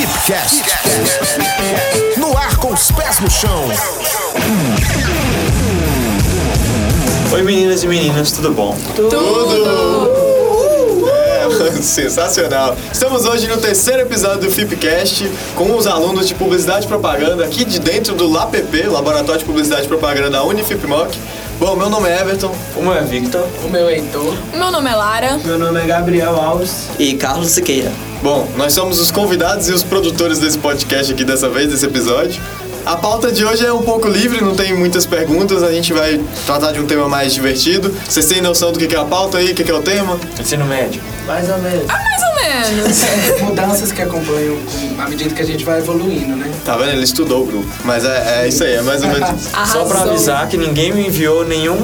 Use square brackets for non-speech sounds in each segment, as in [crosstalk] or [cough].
Fipcast. No ar com os pés no chão. Oi meninas e meninas, tudo bom? É, [laughs] sensacional. Estamos hoje no terceiro episódio do Fipcast com os alunos de Publicidade e Propaganda aqui de dentro do LAPP, Laboratório de Publicidade e Propaganda da Unifipmoc. Bom, meu nome é Everton. O meu é Victor. O meu é Heitor. Meu nome é Lara. Meu nome é Gabriel Alves. E Carlos Siqueira. Bom, nós somos os convidados e os produtores desse podcast aqui dessa vez, desse episódio. A pauta de hoje é um pouco livre, não tem muitas perguntas, a gente vai tratar de um tema mais divertido. Vocês têm noção do que é a pauta aí, o que é o tema? Ensino médio. Mais ou menos. Ah, mais ou menos. [laughs] Mudanças que acompanham com- à medida que a gente vai evoluindo, né? Tá vendo? Ele estudou o grupo. Mas é, é isso aí, é mais ou menos. Arrasou. [laughs] Só pra avisar que ninguém me enviou nenhum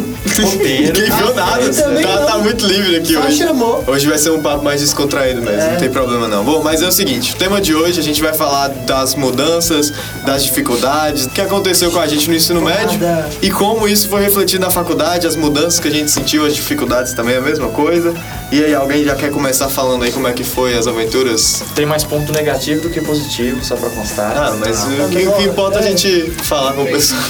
roteiro. [laughs] Ninguém viu nada, eu também tá, não. tá muito livre aqui Só hoje. chamou. Hoje vai ser um papo mais descontraído mesmo, É. não tem problema não. Bom, mas é o seguinte, o tema de hoje a gente vai falar das mudanças, das dificuldades, o que aconteceu com a gente no ensino médio Nada. e como isso foi refletido na faculdade, as mudanças que a gente sentiu, as dificuldades também é a mesma coisa. E aí, alguém já quer começar falando aí como é que foi as aventuras? Tem mais ponto negativo do que positivo, só pra constar. Ah, mas o, que, o que importa é a gente falar com o pessoal.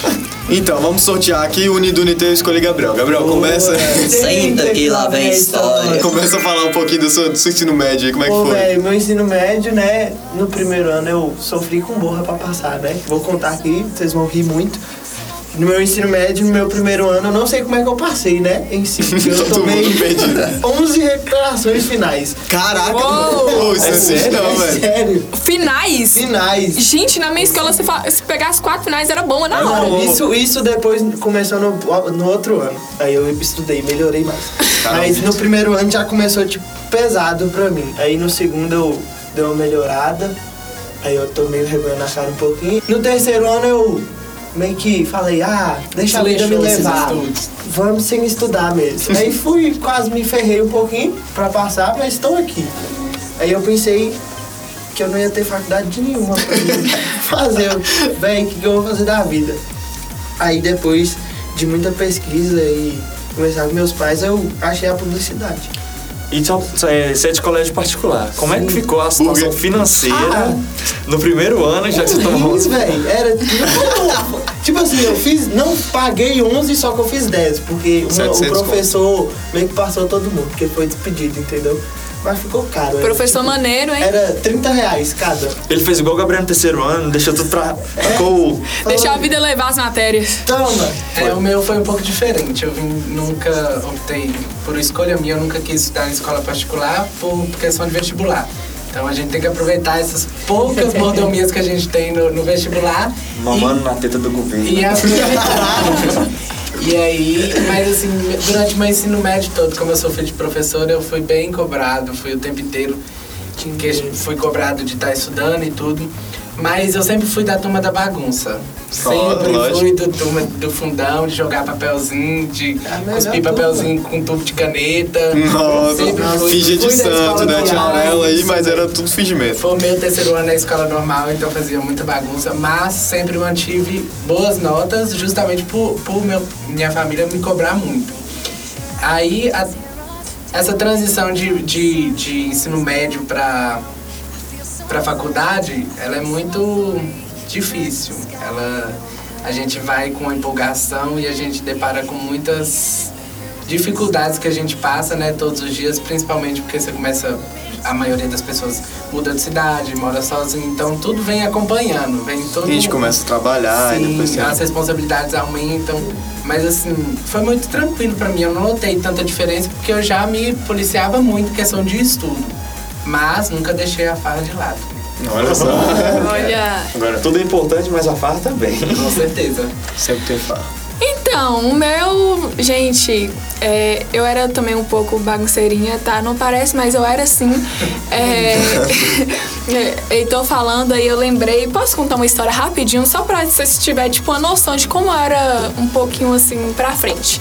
Então, vamos sortear aqui, Unido Unite, eu escolhi Gabriel. Gabriel, começa... Senta [laughs] que lá vem a história. Começa a falar um pouquinho do seu, do seu ensino médio aí, como é que Pô, foi? velho, meu ensino médio, né? No primeiro ano eu sofri com borra pra passar, né? Vou contar aqui, vocês vão rir muito. No meu ensino médio, no meu primeiro ano, eu não sei como é que eu passei, né? Em si. [laughs] Eu tomei mundo perdido. 11 recuperações finais. Caraca, Uou! É é sério, sério? não, É velho. sério. Finais. Finais. Gente, na minha escola, se, fa- se pegasse quatro finais, era bom, na hora. Não, isso, isso depois começou no, no outro ano. Aí eu estudei, melhorei mais. Caramba. Mas no primeiro ano já começou, tipo, pesado pra mim. Aí no segundo eu dei uma melhorada. Aí eu tô meio vergonha na cara um pouquinho. No terceiro ano eu meio que falei, ah, deixa a vida me levar. Vamos sem estudar mesmo. Aí fui, quase me ferrei um pouquinho pra passar, mas estou aqui. Aí eu pensei que eu não ia ter faculdade nenhuma pra mim [laughs] fazer. Véi, o que, que eu vou fazer da vida? Aí depois de muita pesquisa e conversar com meus pais, eu achei a publicidade. E só- só é, você é de colégio particular. Como é que ficou a situação financeira Ah. no primeiro ano, já que você tomou 11? velho. Era tipo, [laughs] tipo assim, eu fiz, não paguei 11, só que eu fiz 10, porque 700 o professor meio que passou todo mundo, porque foi despedido, entendeu? Mas ficou caro. era, Professor tipo, maneiro, hein? Era 30 reais cada. Ele fez igual o Gabriel no terceiro ano, deixou tudo pra. Ficou. Deixar a vida levar as matérias. Toma! É, o meu foi um pouco diferente. Eu vim, nunca optei por escolha minha, eu nunca quis estudar em escola particular por questão de vestibular. Então a gente tem que aproveitar essas poucas [laughs] mordomias que a gente tem no, no vestibular. Mamando na teta do governo. E, e [laughs] aproveitar. E aí, mas assim, durante o meu ensino médio todo, como eu sou filho de professor, eu fui bem cobrado, fui o tempo inteiro que a gente- fui cobrado de estar estudando e tudo. Mas eu sempre fui da turma da bagunça. Sempre lógico. fui do turma do fundão, de jogar papelzinho, de É cuspir papelzinho com tubo de caneta. Nossa, Sempre fui- finge de santo, escola né? Tinha normal, amarela aí, mas era tudo fingimento. Foi o meu terceiro ano na escola normal, então fazia muita bagunça, mas sempre mantive boas notas, justamente por, por meu, minha família me cobrar muito. Aí, a- essa transição de, de, de ensino médio para para faculdade, ela é muito difícil. Ela, a gente vai com empolgação e a gente depara com muitas dificuldades que a gente passa, né, todos os dias, principalmente porque você começa a maioria das pessoas muda de cidade, mora sozinho, então tudo vem acompanhando, vem todo A gente começa a trabalhar e Sim, depois... as responsabilidades aumentam. Mas assim, foi muito tranquilo pra mim. Eu não notei tanta diferença porque eu já me policiava muito em questão de estudo. Mas nunca deixei a farra de lado. Olha só. Olha. Agora, tudo é importante, mas a farra também. Com certeza. Sempre tem farra. Então, o meu. Gente, é, eu era também um pouco bagunceirinha, tá? Não parece, mas eu era sim. É, [laughs] e tô falando aí, eu lembrei. Posso contar uma história rapidinho, só pra vocês tiverem, tipo, uma noção de como eu era um pouquinho assim pra frente.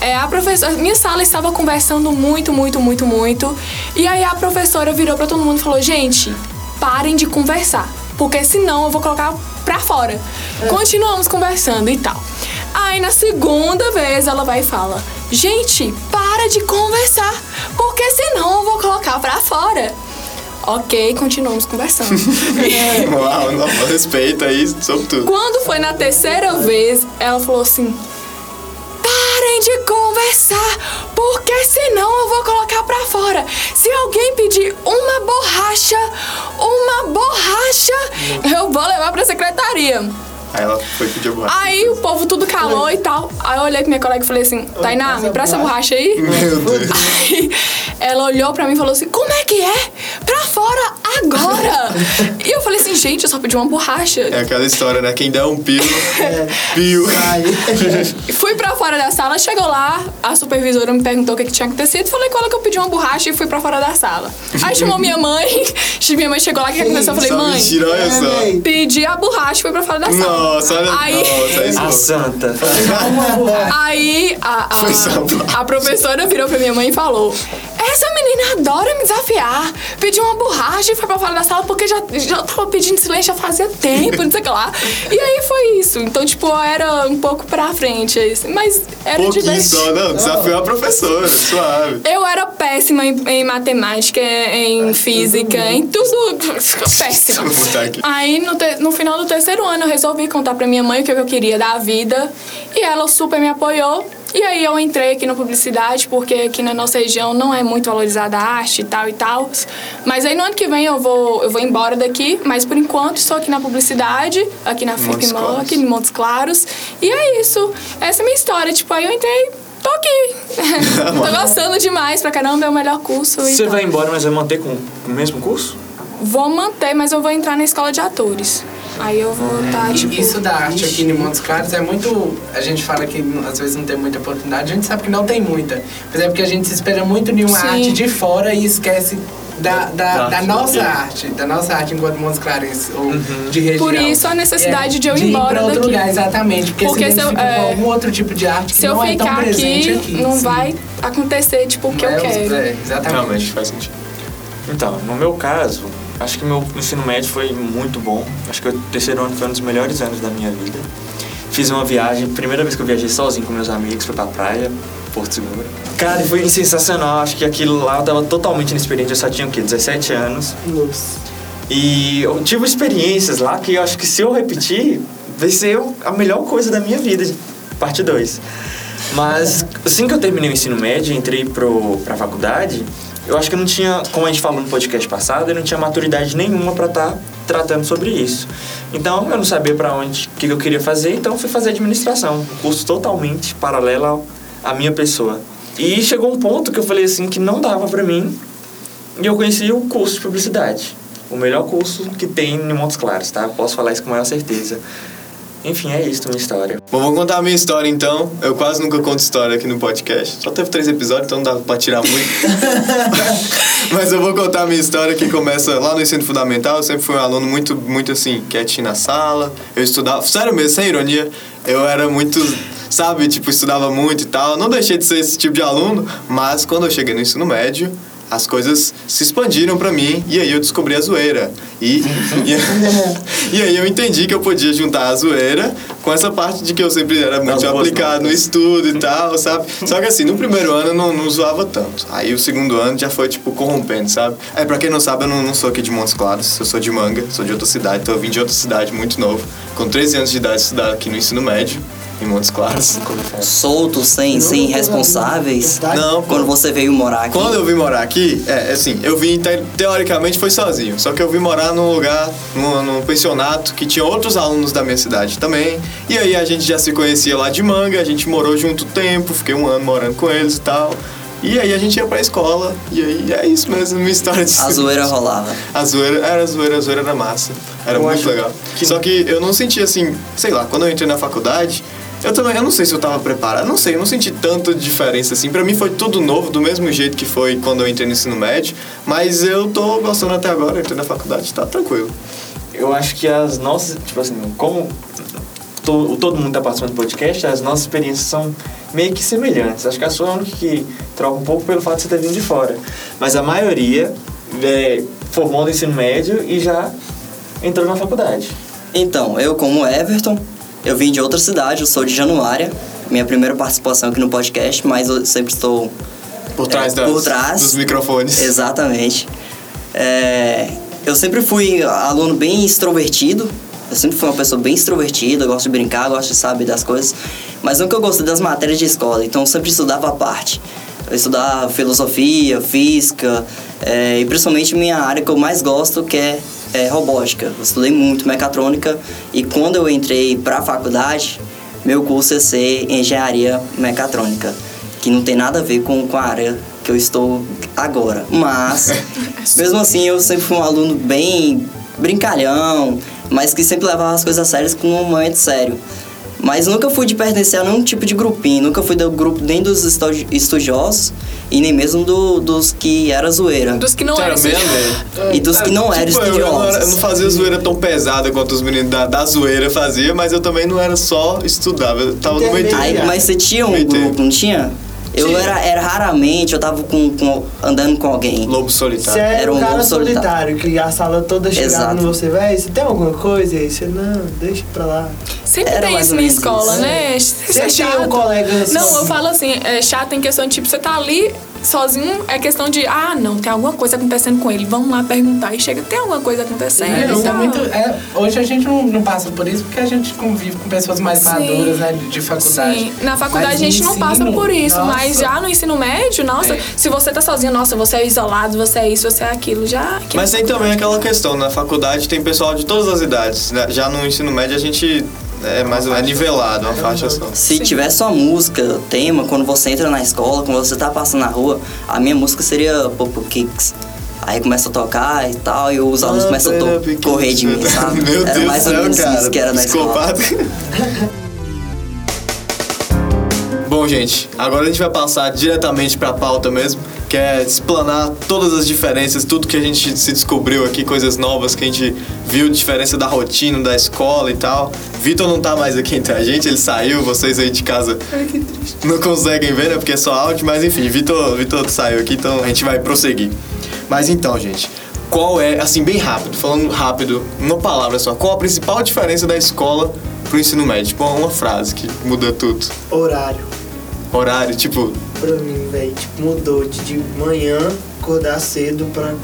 É, a professora, minha sala estava conversando muito, muito, muito, muito. E aí a professora virou pra todo mundo e falou: gente, parem de conversar. Porque senão eu vou colocar pra fora. Continuamos conversando e tal. Aí na segunda vez ela vai e fala: Gente, para de conversar, porque senão eu vou colocar pra fora. Ok, continuamos conversando. [laughs] Uau, não, respeito aí, sobre tudo. Quando foi na terceira vez, ela falou assim: Parem de conversar, porque senão eu vou colocar pra fora. Se alguém pedir uma borracha, uma borracha, eu vou levar pra secretaria. Aí ela foi pedir borracha. Aí o povo tudo calou e tal. Aí eu olhei pra minha colega e falei assim: Tainá, me presta a borracha aí. Meu [laughs] Deus. Aí ela olhou pra mim e falou assim: Como é que é? Pra fora agora! e eu falei assim: Gente, eu só pedi uma borracha. É aquela história, né? Quem der um pio, pio. E Fui pra fora da sala, chegou lá, a supervisora me perguntou o que, que tinha acontecido, falei com ela que eu pedi uma borracha e fui pra fora da sala. Aí chamou minha mãe, [laughs] minha mãe chegou lá, o que aconteceu? Eu falei, Só mãe, mentira, olha só. Pedi a borracha e fui pra fora da sala. Nossa, olha. Aí- Nossa, é. A santa. Aí a, a, a professora virou pra minha mãe e falou: Essa menina adora me desafiar. Pediu uma borracha e foi pra fora da sala porque já, já tava pedindo silêncio já fazia tempo, não sei o que lá. E aí foi isso. Então, tipo, era um pouco pra frente. assim, Mas era Pouquinho divertido. só, não. Desafiou a professora, suave. Eu era péssima em, em matemática, em física, em tudo. Péssima. Aí, no, te- no final do terceiro ano, eu resolvi contar pra minha mãe o que eu queria da vida. E ela super me apoiou. E aí, eu entrei aqui na publicidade, porque aqui na nossa região não é muito valorizada a arte e tal e tal. Mas aí, no ano que vem, eu vou, eu vou embora daqui. Mas, por enquanto, estou aqui na publicidade, aqui na FIPMAN, aqui em Montes Claros. E é isso. Essa é a minha história. Tipo, aí eu entrei, tô aqui. [laughs] tô gostando demais pra caramba, é o melhor curso. Você tal. vai embora, mas vai manter com o mesmo curso? Vou manter, mas eu vou entrar na escola de atores. Aí eu vou estar, tipo... E isso da arte aqui em Montes Claros é muito. A gente fala que às vezes não tem muita oportunidade, a gente sabe que não tem muita. Mas é porque a gente se espera muito em uma Sim. arte de fora e esquece da, da, Da nossa arte, da nossa arte enquanto Montes Claros ou de região. Por isso a necessidade de eu ir ir embora pra outro daqui. lugar, exatamente. Porque, Porque se eu- é, algum outro tipo de arte que Se eu não é tão ficar presente aqui, aqui. não sim. vai acontecer, tipo, o que eu é quero. É, exatamente. Realmente faz sentido. Então, no meu caso, acho que meu ensino médio foi muito bom. Acho que o terceiro ano foi um dos melhores anos da minha vida. Fiz uma viagem, primeira vez que eu viajei sozinho com meus amigos, foi pra praia, Porto Seguro. Cara, foi sensacional. Acho que aquilo lá eu tava totalmente inexperiente. Eu só tinha o quê? 17 anos. Nossa. E eu tive experiências lá que eu acho que se eu repetir, vai ser a melhor coisa da minha vida, parte 2. Mas assim que eu terminei o ensino médio entrei pro, pra faculdade, eu acho que eu não tinha, como a gente falou no podcast passado, eu não tinha maturidade nenhuma pra estar tratando sobre isso. Então eu não sabia pra onde, o que eu queria fazer, então eu fui fazer administração, um curso totalmente paralelo à minha pessoa. E chegou um ponto que eu falei assim que não dava pra mim e eu conheci o curso de publicidade. O melhor curso que tem em Montes Claros, tá? Posso falar isso com maior certeza. Enfim, é isso, minha história. Bom, vou contar a minha história então. Eu quase nunca conto história aqui no podcast. Só teve três episódios, então não dá pra tirar muito. [laughs] Mas eu vou contar a minha história que começa lá no ensino fundamental. Eu sempre fui um aluno muito, muito assim, quietinho na sala. Eu estudava, sério mesmo, sem ironia. Eu era muito, sabe, tipo, estudava muito e tal. Não deixei de ser esse tipo de aluno, mas quando eu cheguei no ensino médio, as coisas se expandiram pra mim e aí eu descobri a zoeira. E, e, [laughs] e aí eu entendi que eu podia juntar a zoeira com essa parte de que eu sempre era muito boas aplicado no notas. estudo e tal, sabe? Só que assim, no primeiro ano eu não, não zoava tanto. Aí o segundo ano já foi, tipo, corrompendo, sabe? É, pra quem não sabe, eu não, não sou aqui de Montes Claros, eu sou de Manga, sou de outra cidade, então eu vim de outra cidade muito novo. Com 13 anos de idade, estudar aqui no ensino médio, em Montes Claros. Solto, sem, sem responsáveis. Não. Quando você veio morar aqui. Quando eu vim morar aqui, é assim, eu vim, te- teoricamente foi sozinho. Só que eu vim morar num lugar, num, num pensionato, que tinha outros alunos da minha cidade também. E aí a gente já se conhecia lá de manga, a gente morou junto tempo, fiquei um ano morando com eles e tal. E aí a gente ia pra escola, e aí é isso mesmo, minha história de A [laughs] zoeira rolava. A zoeira, era a zoeira, a zoeira era massa. Era Eu muito legal. Só que eu não senti assim, sei lá, quando eu entrei na faculdade, eu também, eu não sei se eu tava preparado, não sei, eu não senti tanta diferença assim. Pra mim foi tudo novo, do mesmo jeito que foi quando eu entrei no ensino médio, mas eu tô gostando até agora, entrei na faculdade, tá tranquilo. Eu acho que as nossas, tipo assim, como to, todo mundo tá participando do podcast, as nossas experiências são meio que semelhantes. Acho que a sua é a única que troca um pouco pelo fato de você ter vindo de fora. Mas a maioria é, formou no ensino médio e já entrou na faculdade. Então, eu como Everton, eu vim de outra cidade, eu sou de Januária. Minha primeira participação aqui no podcast, mas eu sempre estou Por trás, É, das, por trás. dos microfones. Exatamente. É, eu sempre fui aluno bem extrovertido. Eu sempre fui uma pessoa bem extrovertida, gosto de brincar, gosto de saber das coisas. Mas nunca eu gostei das matérias de escola, então eu sempre estudava à parte. Eu estudava filosofia, física, é, e principalmente minha área que eu mais gosto, que é, é robótica. Eu estudei muito mecatrônica e quando eu entrei para a faculdade, meu curso ia ser engenharia mecatrônica, que não tem nada a ver com, com a área que eu estou agora. Mas, [laughs] mesmo assim, eu sempre fui um aluno bem brincalhão, mas que sempre levava as coisas sérias com um momento sério. Mas nunca fui de pertencer a nenhum tipo de grupinho, nunca fui do grupo nem dos estu- estudiosos e nem mesmo do- dos que era zoeira. Dos que não mesmo, estudiosos. velho? E dos que não eram Tipo, eu, eu, não era- estudiosos. eu não fazia zoeira tão pesada quanto os meninos da, da zoeira faziam, mas eu também não era só estudava, eu tava no meio Aí, mas você tinha um grupo, não tinha? Eu era, era raramente, eu tava com, com- andando com alguém. Lobo Você solitário. era, Era um um cara lobo solitário. solitário, que a sala toda chegava em você, velho, você tem alguma coisa? E aí você, não, deixa pra lá. Sempre Era tem isso na escola, isso. né? Você é tinha um chato. colega Não, sozinho. eu falo assim, é chato em questão de tipo, você tá ali sozinho, é questão de, ah, não, tem alguma coisa acontecendo com ele, vamos lá perguntar. E chega, tem alguma coisa acontecendo. É, muito, é, hoje a gente não, não passa por isso porque a gente convive com pessoas mais Sim. maduras, né, de, de faculdade. Sim, na faculdade Mas a gente no não passa ensino, por isso, nossa. mas já no ensino médio, nossa, É. se você tá sozinho, nossa, você é isolado, você é isso, você é aquilo, já. que Mas tem também aquela questão, na faculdade tem pessoal de todas as idades. né? Já no ensino médio a gente é mais é nivelado, uma faixa só. Se tivesse uma música, tema, quando você entra na escola, quando você tá passando na rua, a minha música seria Popo Kicks. Aí começa a tocar e tal, e os alunos Ah, começam a to- correr de mim, sabe? [laughs] Meu Era Deus mais do ou céu, menos cara. isso que era na escola. [laughs] Bom, gente, agora a gente vai passar diretamente pra pauta mesmo, que é explanar todas as diferenças, tudo que a gente se descobriu aqui, coisas novas que a gente viu, diferença da rotina, da escola e tal. Vitor não tá mais aqui entre a gente, ele saiu, vocês aí de casa não conseguem ver, né? Porque é só áudio, mas enfim, Vitor, Vitor saiu aqui, então a gente vai prosseguir. Mas então, gente, qual é, assim, bem rápido, falando rápido, uma palavra só, qual a principal diferença da escola pro ensino médio? Tipo, uma frase que muda tudo. Horário. Horário, tipo, Pra mim, velho, tipo, mudou de, de manhã acordar cedo pra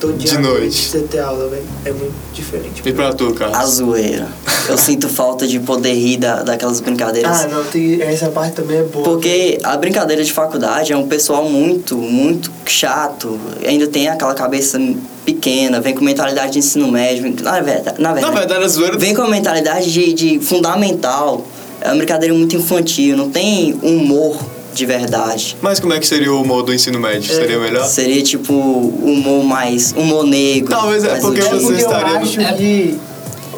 todo dia De noite. você ter aula, velho. É muito diferente. e pra tu, cara? A zoeira. Eu sinto falta de poder rir da, daquelas brincadeiras. Ah, não, tem, essa parte também é boa. Porque a brincadeira de faculdade é um pessoal muito, muito chato. Ainda tem aquela cabeça pequena, vem com mentalidade de ensino médio. Na verdade, na Na verdade, verdade, a zoeira... vem com a mentalidade de, de fundamental. É uma brincadeira muito infantil, não tem humor de verdade. Mas como é que seria o humor do ensino médio? Seria melhor? Seria tipo humor mais. humor negro. Talvez é porque É você eu estaria- acho que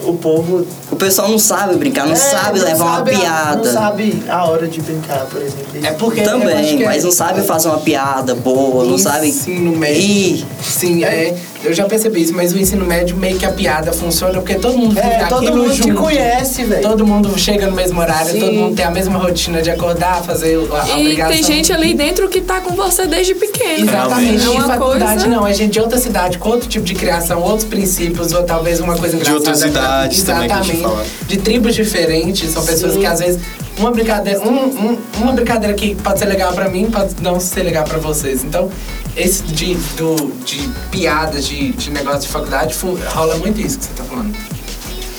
o povo O pessoal não sabe brincar, não É, sabe não levar sabe uma a- piada. Não sabe a hora de brincar, por exemplo. É porque Também, é- mas não sabe fazer uma piada boa, não sabe ensino médio. rir. Sim, é. Eu já percebi isso, mas o ensino médio meio que a piada funciona porque todo mundo É, todo aquilo mundo te junto. conhece, velho. Todo mundo chega no mesmo horário, Sim. todo mundo tem a mesma rotina de acordar, fazer a, a E obrigação. tem gente ali dentro que tá com você desde pequeno. Exatamente. É E uma faculdade coisa. não, é gente de outra cidade, com outro tipo de criação, outros princípios, ou talvez uma coisa engraçada. outras cidades também que a gente Exatamente. De tribos diferentes, são pessoas Sim. que às vezes uma brincadeira, um- um- uma brincadeira que pode ser legal pra mim, pode não ser legal pra vocês. Então, esse de, do, de piadas, de, de negócio de faculdade, rola muito isso que você tá falando.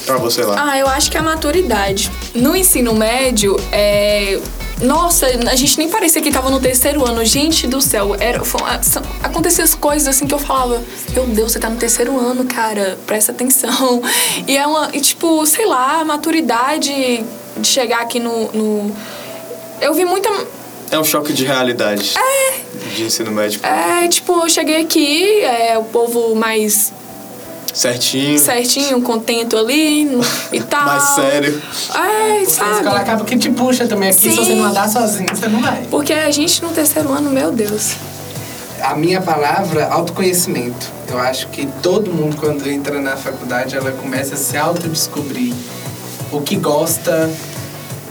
Pra você lá. Ah, eu acho que é a maturidade. No ensino médio, é. Nossa, a gente nem parecia que tava no terceiro ano. Gente do céu, era, foi, aconteciam as coisas assim que eu falava: Meu Deus, você tá no terceiro ano, cara, presta atenção. [laughs] E é uma, e, tipo, sei lá, a maturidade de chegar aqui no. no- Eu vi muita. É um choque de realidade. De ensino médio. É, tipo, eu cheguei aqui, é, o povo mais Certinho. certinho, contento ali e [laughs] tal. Mais sério. É, A escola sabe? acaba que te puxa também aqui, se Sim. você não andar sozinho, você não vai. Porque a gente no terceiro ano, meu Deus. A minha palavra, autoconhecimento. Eu acho que todo mundo, quando entra na faculdade, ela começa a se autodescobrir o que gosta,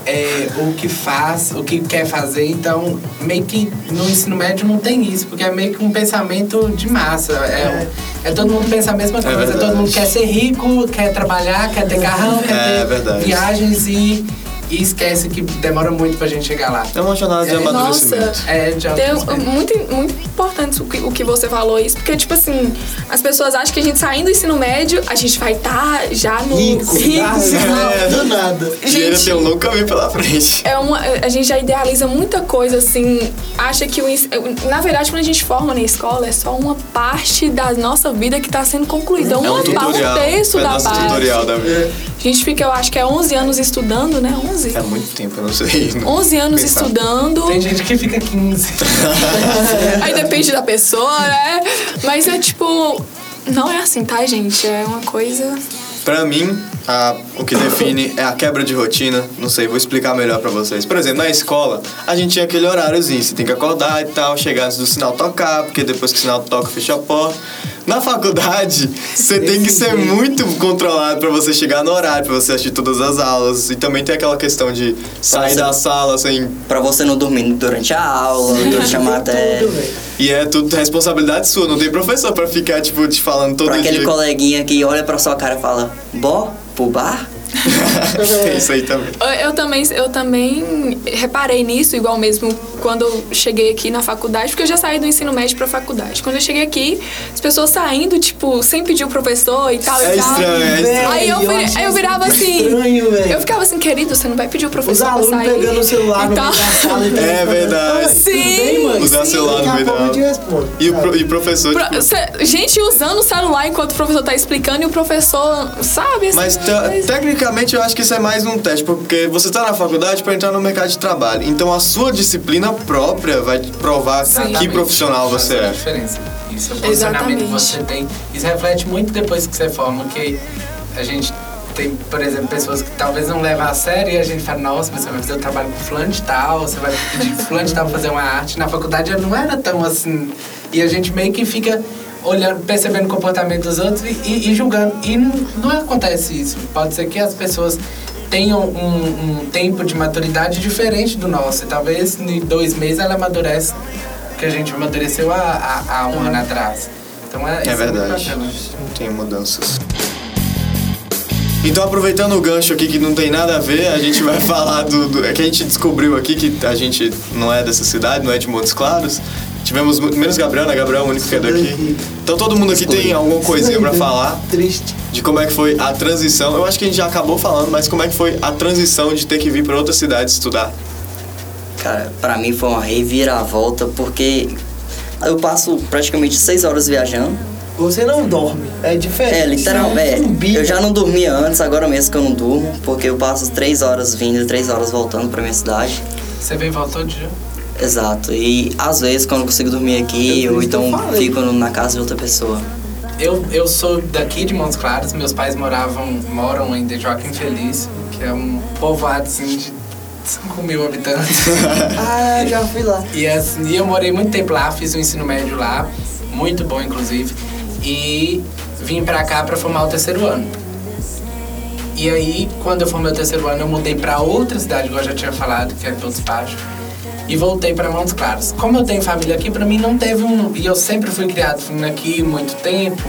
é, o que faz, o que quer fazer. Então, meio que no ensino médio não tem isso, porque é meio que um pensamento de massa. É, é todo mundo pensa a mesma coisa. verdade. todo mundo quer ser rico, quer trabalhar, quer ter carrão, quer É ter verdade. viagens e e esquece que demora muito pra gente chegar lá. É uma jornada de É, amadurecimento. Nossa, É, de Tem, autoconhecimento. muito, muito importante o que, o que você falou isso, porque, tipo assim, as pessoas acham que a gente saindo do ensino médio, a gente vai estar já no. Rico, Ricos. ah, [laughs] do nada. Gente, tem um longo caminho pela frente. é uma, a gente já idealiza muita coisa, assim, acha que o ens- Na verdade, quando a gente forma na escola, é só uma parte da nossa vida que tá sendo concluída. É Uma, um tutorial. um terço é da nosso parte. tutorial da vida. A gente fica, eu acho que é 11 anos estudando, né? 11? É muito tempo, eu não sei. [laughs] 11 anos Pensar. estudando. Tem gente que fica 15. [laughs] Aí depende da pessoa, né? Mas é tipo. Não é assim, tá, gente? É uma coisa. Pra mim, a- o que define é a quebra de rotina. Não sei, vou explicar melhor pra vocês. Por exemplo, na escola, a gente tinha aquele horáriozinho. Você tem que acordar e tal, chegar antes do sinal tocar, porque depois que o sinal toca, fecha a porta. Na faculdade, você tem que ser muito controlado pra você chegar no horário, pra você assistir todas as aulas. E também tem aquela questão de sair da sala sem. Pra você não dormir durante a aula, durante a [laughs] matéria. E é tudo responsabilidade sua, não tem professor pra ficar, tipo, te falando todo Pra aquele dia. coleguinha que olha pra sua cara e fala, bó, pro bar? [laughs] Isso aí também. Eu, também, eu também reparei nisso, igual mesmo quando eu cheguei aqui na faculdade, porque eu já saí do ensino médio pra faculdade. Quando eu cheguei aqui, as pessoas saindo, tipo, sem pedir o professor e tal É e tal. estranho, é estranho. Aí eu, Véi, vi- acho aí eu virava assim. Estranho, velho. Eu ficava assim, querido, você não vai pedir o Os professor pra alunos sair. pegando o celular no e meio tal. da sala. e [laughs] É verdade. "Oi, tudo Sim. bem, mãe?" Usar Sim, celular no meio. E o, pro- e professor, Pro- tipo, cê- gente usando o celular enquanto o professor tá explicando e o professor, sabe? assim, Mas mas- tecnicamente eu acho que isso é mais um teste, porque você tá na faculdade para entrar no mercado de trabalho. Então a sua disciplina própria vai te provar que Exatamente. profissional Faz você é. diferença. Isso é o posicionamento que Exatamente. você tem. Isso reflete muito depois que você forma, que a gente tem, por exemplo, pessoas que talvez não levam a sério e a gente fala, nossa, mas você vai fazer o trabalho com fulano de tal, você vai pedir fulano de tal pra fazer uma arte. Na faculdade não era tão assim. E a gente meio que fica olhando, percebendo o comportamento dos outros e, e- e julgando. E não, não acontece isso. Pode ser que as pessoas tenham um, um tempo de maturidade diferente do nosso. E talvez em dois meses ela amadurece que a gente amadureceu há, há, há um ano atrás. Então é, É muito verdade. Não tem mudanças. Então, aproveitando o gancho aqui que não tem nada a ver, a gente vai [laughs] falar do, do- É que a gente descobriu aqui que a gente não é dessa cidade, não é de Montes Claros. Tivemos menos Gabriel, né? Gabriel é o único que é daqui. Então todo mundo aqui tem alguma coisinha pra falar Triste. de como é que foi a transição. Eu acho que a gente já acabou falando, mas como é que foi a transição de ter que vir pra outra cidade estudar? Cara, pra mim foi uma reviravolta, porque eu passo praticamente seis horas viajando. Você não dorme. É diferente. É, literalmente. É eu já não dormia antes, agora mesmo que eu não durmo, porque eu passo três horas vindo e três horas voltando pra minha cidade. Você veio e voltou de dia? Exato. E às vezes quando eu consigo dormir aqui, É ou que eu então falei. fico no- na casa de outra pessoa. Eu, eu sou daqui de Montes Claros, meus pais moravam, moram em De Joaquim Feliz, que é um povoado assim, de 5 mil habitantes. [laughs] Ah, já fui lá. E, assim, e eu morei muito tempo lá, fiz o ensino médio lá, muito bom inclusive, e vim pra cá pra formar o terceiro ano. E aí, quando eu formei o terceiro ano, eu mudei pra outra cidade, igual eu já tinha falado, que é Todos Baixos, e voltei pra Montes Claros. Como eu tenho família aqui, pra mim não teve um. E eu sempre fui criado aqui muito tempo,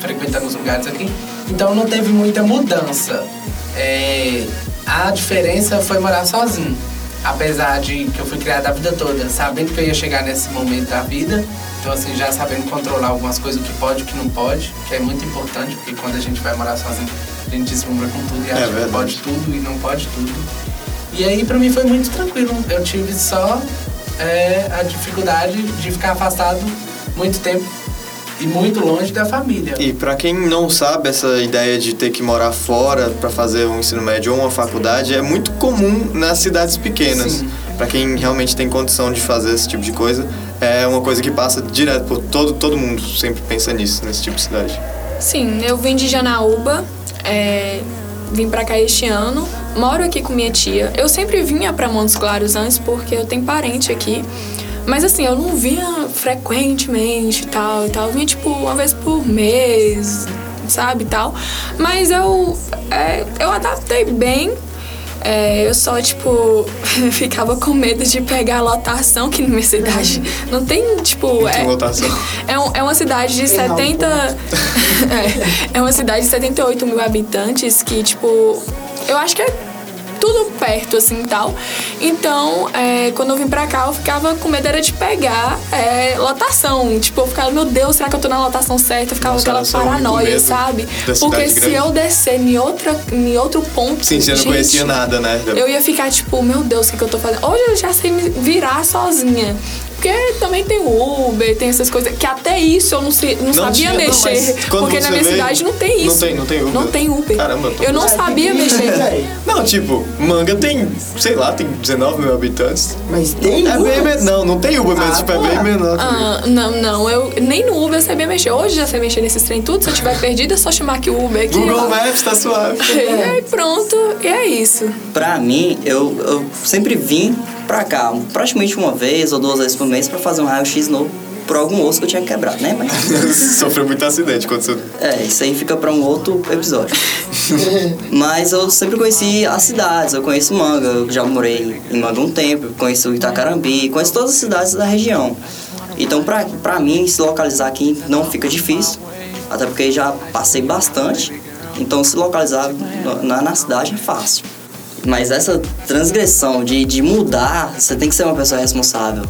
frequentando os lugares aqui, então não teve muita mudança. É, a diferença foi morar sozinho. Apesar de que eu fui criado a vida toda, sabendo que eu ia chegar nesse momento da vida, então assim, já sabendo controlar algumas coisas, o que pode e o que não pode, que é muito importante, porque quando a gente vai morar sozinho, a gente deslumbra com tudo e acha que verdade. pode tudo e não pode tudo. E aí pra mim foi muito tranquilo. Eu tive só é, a dificuldade de ficar afastado muito tempo e muito longe da família. E pra quem não sabe, essa ideia de ter que morar fora pra fazer um ensino médio ou uma faculdade é muito comum nas cidades pequenas. Pra quem realmente tem condição de fazer esse tipo de coisa, é uma coisa que passa direto por todo todo mundo sempre pensa nisso nesse tipo de cidade. Sim, eu vim de Janaúba, é, vim pra cá este ano, moro aqui com minha tia. Eu sempre vinha pra Montes Claros antes porque eu tenho parente aqui. Mas assim, eu não vinha frequentemente e tal e tal. Eu vinha tipo uma vez por mês, sabe tal. Mas eu, é, eu adaptei bem. É, eu só, tipo, [laughs] ficava com medo de pegar a lotação que na minha cidade não tem, tipo. Tem é- lotação. é, um- é uma cidade de Tem 70. [laughs] é, é uma cidade de 78 mil habitantes que, tipo. Eu acho que é. Tudo perto, assim, e tal. Então, é, quando eu vim pra cá, eu ficava com medo era de pegar é, lotação. Tipo, eu ficava, meu Deus, será que eu tô na lotação certa? Eu ficava Nossa, aquela paranoia, sabe? Porque se grande. eu descer em, outra, em outro ponto. Sim, você não gente, conhecia nada, né? Eu ia ficar tipo, meu Deus, o que, que eu tô fazendo? Hoje eu já sei me virar sozinha. Porque também tem Uber, tem essas coisas. Que até isso eu não, sei, não, sabia tinha, não, mexer. quando porque na minha veio- cidade não tem Não isso. tem- não tem Uber? Não tem Uber. Caramba, tô- eu não sabia mexer. [laughs] Não, tipo, Manga tem, sei lá, tem 19 mil habitantes. Mas tem É bem menor. Não, não tem Uber, mas Ah, tipo, é tá. bem menor. Ah, não, não, eu nem no Uber eu sabia mexer. Hoje já sei mexer nesses trem tudo. Se eu tiver [laughs] perdida, é só chamar aqui o Uber aqui. Google. Maps tá suave. [laughs] E aí pronto, e é isso. Pra mim, eu, eu sempre vim pra cá, praticamente uma vez ou duas vezes por mês, pra fazer um raio-x novo por algum osso que eu tinha quebrado, né? Mas [laughs] Sofreu muito acidente quando você. é, isso aí fica pra um outro episódio. [laughs] Mas eu sempre conheci as cidades, eu conheço Manga, eu já morei em Manga um tempo, conheço Itacarambi, conheço todas as cidades da região. Então, pra, pra mim, se localizar aqui não fica difícil, até porque já passei bastante. Então, se localizar na, na cidade é fácil. Mas essa transgressão de, de mudar, você tem que ser uma pessoa responsável.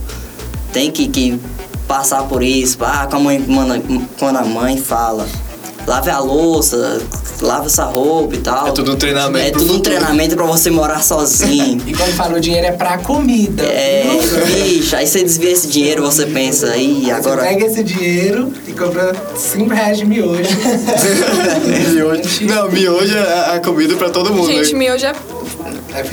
Tem que, que passar por isso. Ah, com a mãe, manda- quando a mãe fala, lave a louça, lave essa roupa e tal. É tudo um treinamento É tudo um futuro. treinamento pra você morar sozinho. [laughs] E quando fala o dinheiro é pra comida. É, bicho, aí você desvia esse dinheiro, você pensa, ih, agora. Você pega esse dinheiro e compra 5 reais de miojo. [laughs] [laughs] miojo. Não, miojo é a comida pra todo mundo. Gente, né? miojo é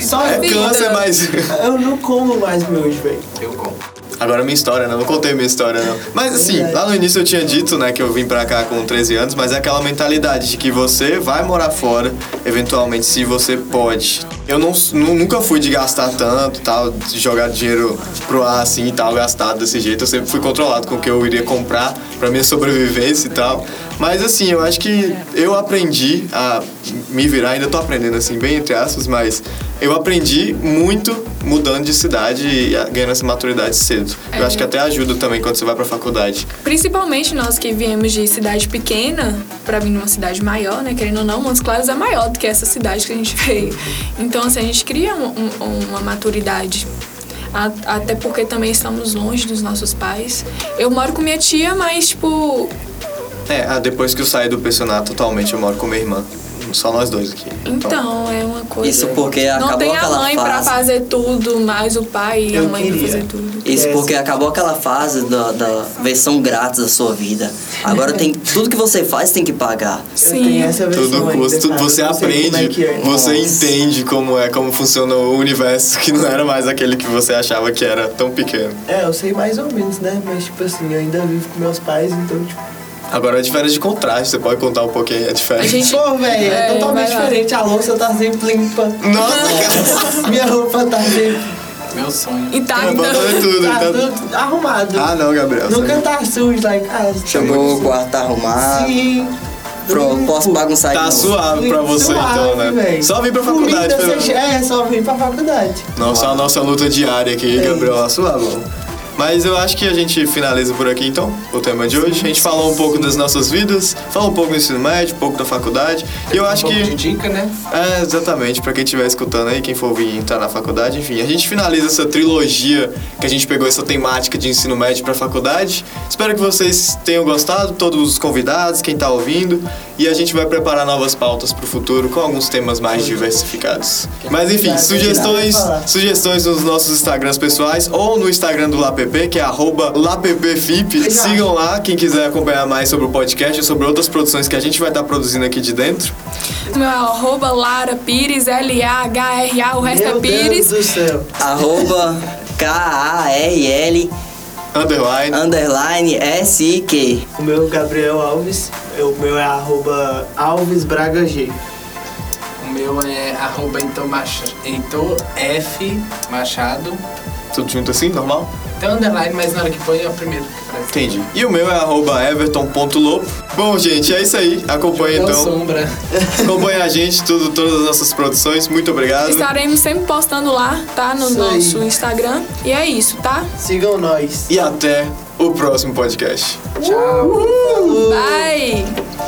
Só É vida. câncer, mas. Eu não como mais miojo, velho. Eu compro. Agora minha história, não, não contei minha história, não. Mas assim, lá no início eu tinha dito, né, que eu vim pra cá com 13 anos, mas é aquela mentalidade de que você vai morar fora, eventualmente, se você pode. Eu não, nu- nunca fui de gastar tanto, tal, de jogar dinheiro pro ar assim e tal, gastado desse jeito. Eu sempre fui controlado com o que eu iria comprar pra minha sobrevivência e tal. Mas assim, eu acho que eu aprendi a me virar, ainda tô aprendendo assim, bem entre aspas, mas eu aprendi muito mudando de cidade e ganhando essa maturidade cedo. Eu É. acho que até ajuda também quando você vai pra faculdade. Principalmente nós que viemos de cidade pequena pra vir numa cidade maior, né? Querendo ou não, Montes Claros é maior do que essa cidade que a gente [laughs] veio. Então, assim, a gente cria um- um- uma maturidade. Até porque também estamos longe dos nossos pais. Eu moro com minha tia, mas, tipo, É, ah, depois que eu saí do pensionato totalmente, eu moro com minha irmã. Só nós dois aqui. então é uma coisa. Isso porque Não acabou tem a aquela mãe pra fase. fazer tudo, mais o pai e a Eu mãe pra queria. fazer tudo. Isso É, porque acabou aquela fase da, da versão grátis da sua vida. Agora tem tudo que você faz tem que pagar. Sim. tenho essa versão Tudo custa, tudo você não sei aprende, é é. você Nossa. entende como é, como funciona o universo, que não era mais aquele que você achava que era tão pequeno. É, eu sei mais ou menos, né? Mas, tipo assim, eu ainda vivo com meus pais, então, tipo... Agora a diferença de contraste, você pode contar um pouquinho a diferença. A gente- Pô, velho, é, É, totalmente diferente. A louça tá sempre limpa. Nossa, [laughs] Minha roupa tá sempre... Meu sonho. Intacta. Bota tudo, Tá tá- tudo arrumado. Ah, não, Gabriel. Nunca tá sujo lá em casa. Chegou o quarto tá arrumado. Sim. Pronto, posso bagunçar Tá novo. suave pra você Suave, então, né? véi. Só vim pra faculdade. Comida, pelo- É, só vim pra faculdade. Nossa, a nossa luta diária aqui, É Gabriel, a sua mão. Mas eu acho que a gente finaliza por aqui então, o tema de hoje. A gente falou um pouco das nossas vidas, falou um pouco do ensino médio, um pouco da faculdade. E eu acho um pouco que. de dica, né? É, exatamente, pra quem estiver escutando aí, quem for vir entrar na faculdade, enfim, a gente finaliza essa trilogia que a gente pegou essa temática de ensino médio pra faculdade. Espero que vocês tenham gostado, todos os convidados, quem tá ouvindo, e a gente vai preparar novas pautas pro futuro com alguns temas mais diversificados. Mas enfim, sugestões, sugestões nos nossos Instagrams pessoais ou no Instagram do LAPP, que é arroba LAPPFIP. Sigam lá, quem quiser acompanhar mais sobre o podcast e sobre outras produções que a gente vai estar produzindo aqui de dentro. Meu é arroba Lara Pires, L-A-H-R-A, o resto Meu é Pires. Deus do céu. Arroba K-A-R-L Underline. underline S-I-Q. O meu é Gabriel Alves. O meu é arroba Alves Braga G. O meu é arroba Heitor Mach- F Machado. Tudo junto assim, normal? Tem underline, mas na hora que põe é o primeiro que aparece. Entendi. E o meu é arroba. Bom, gente, é isso aí. Acompanha João então. Sombra. [laughs] Acompanha a gente, tudo, todas as nossas produções. Muito obrigado. Estaremos sempre postando lá, tá? No Isso aí. nosso Instagram. E é isso, tá? Sigam nós. E até o próximo podcast. Tchau. Falou. Bye!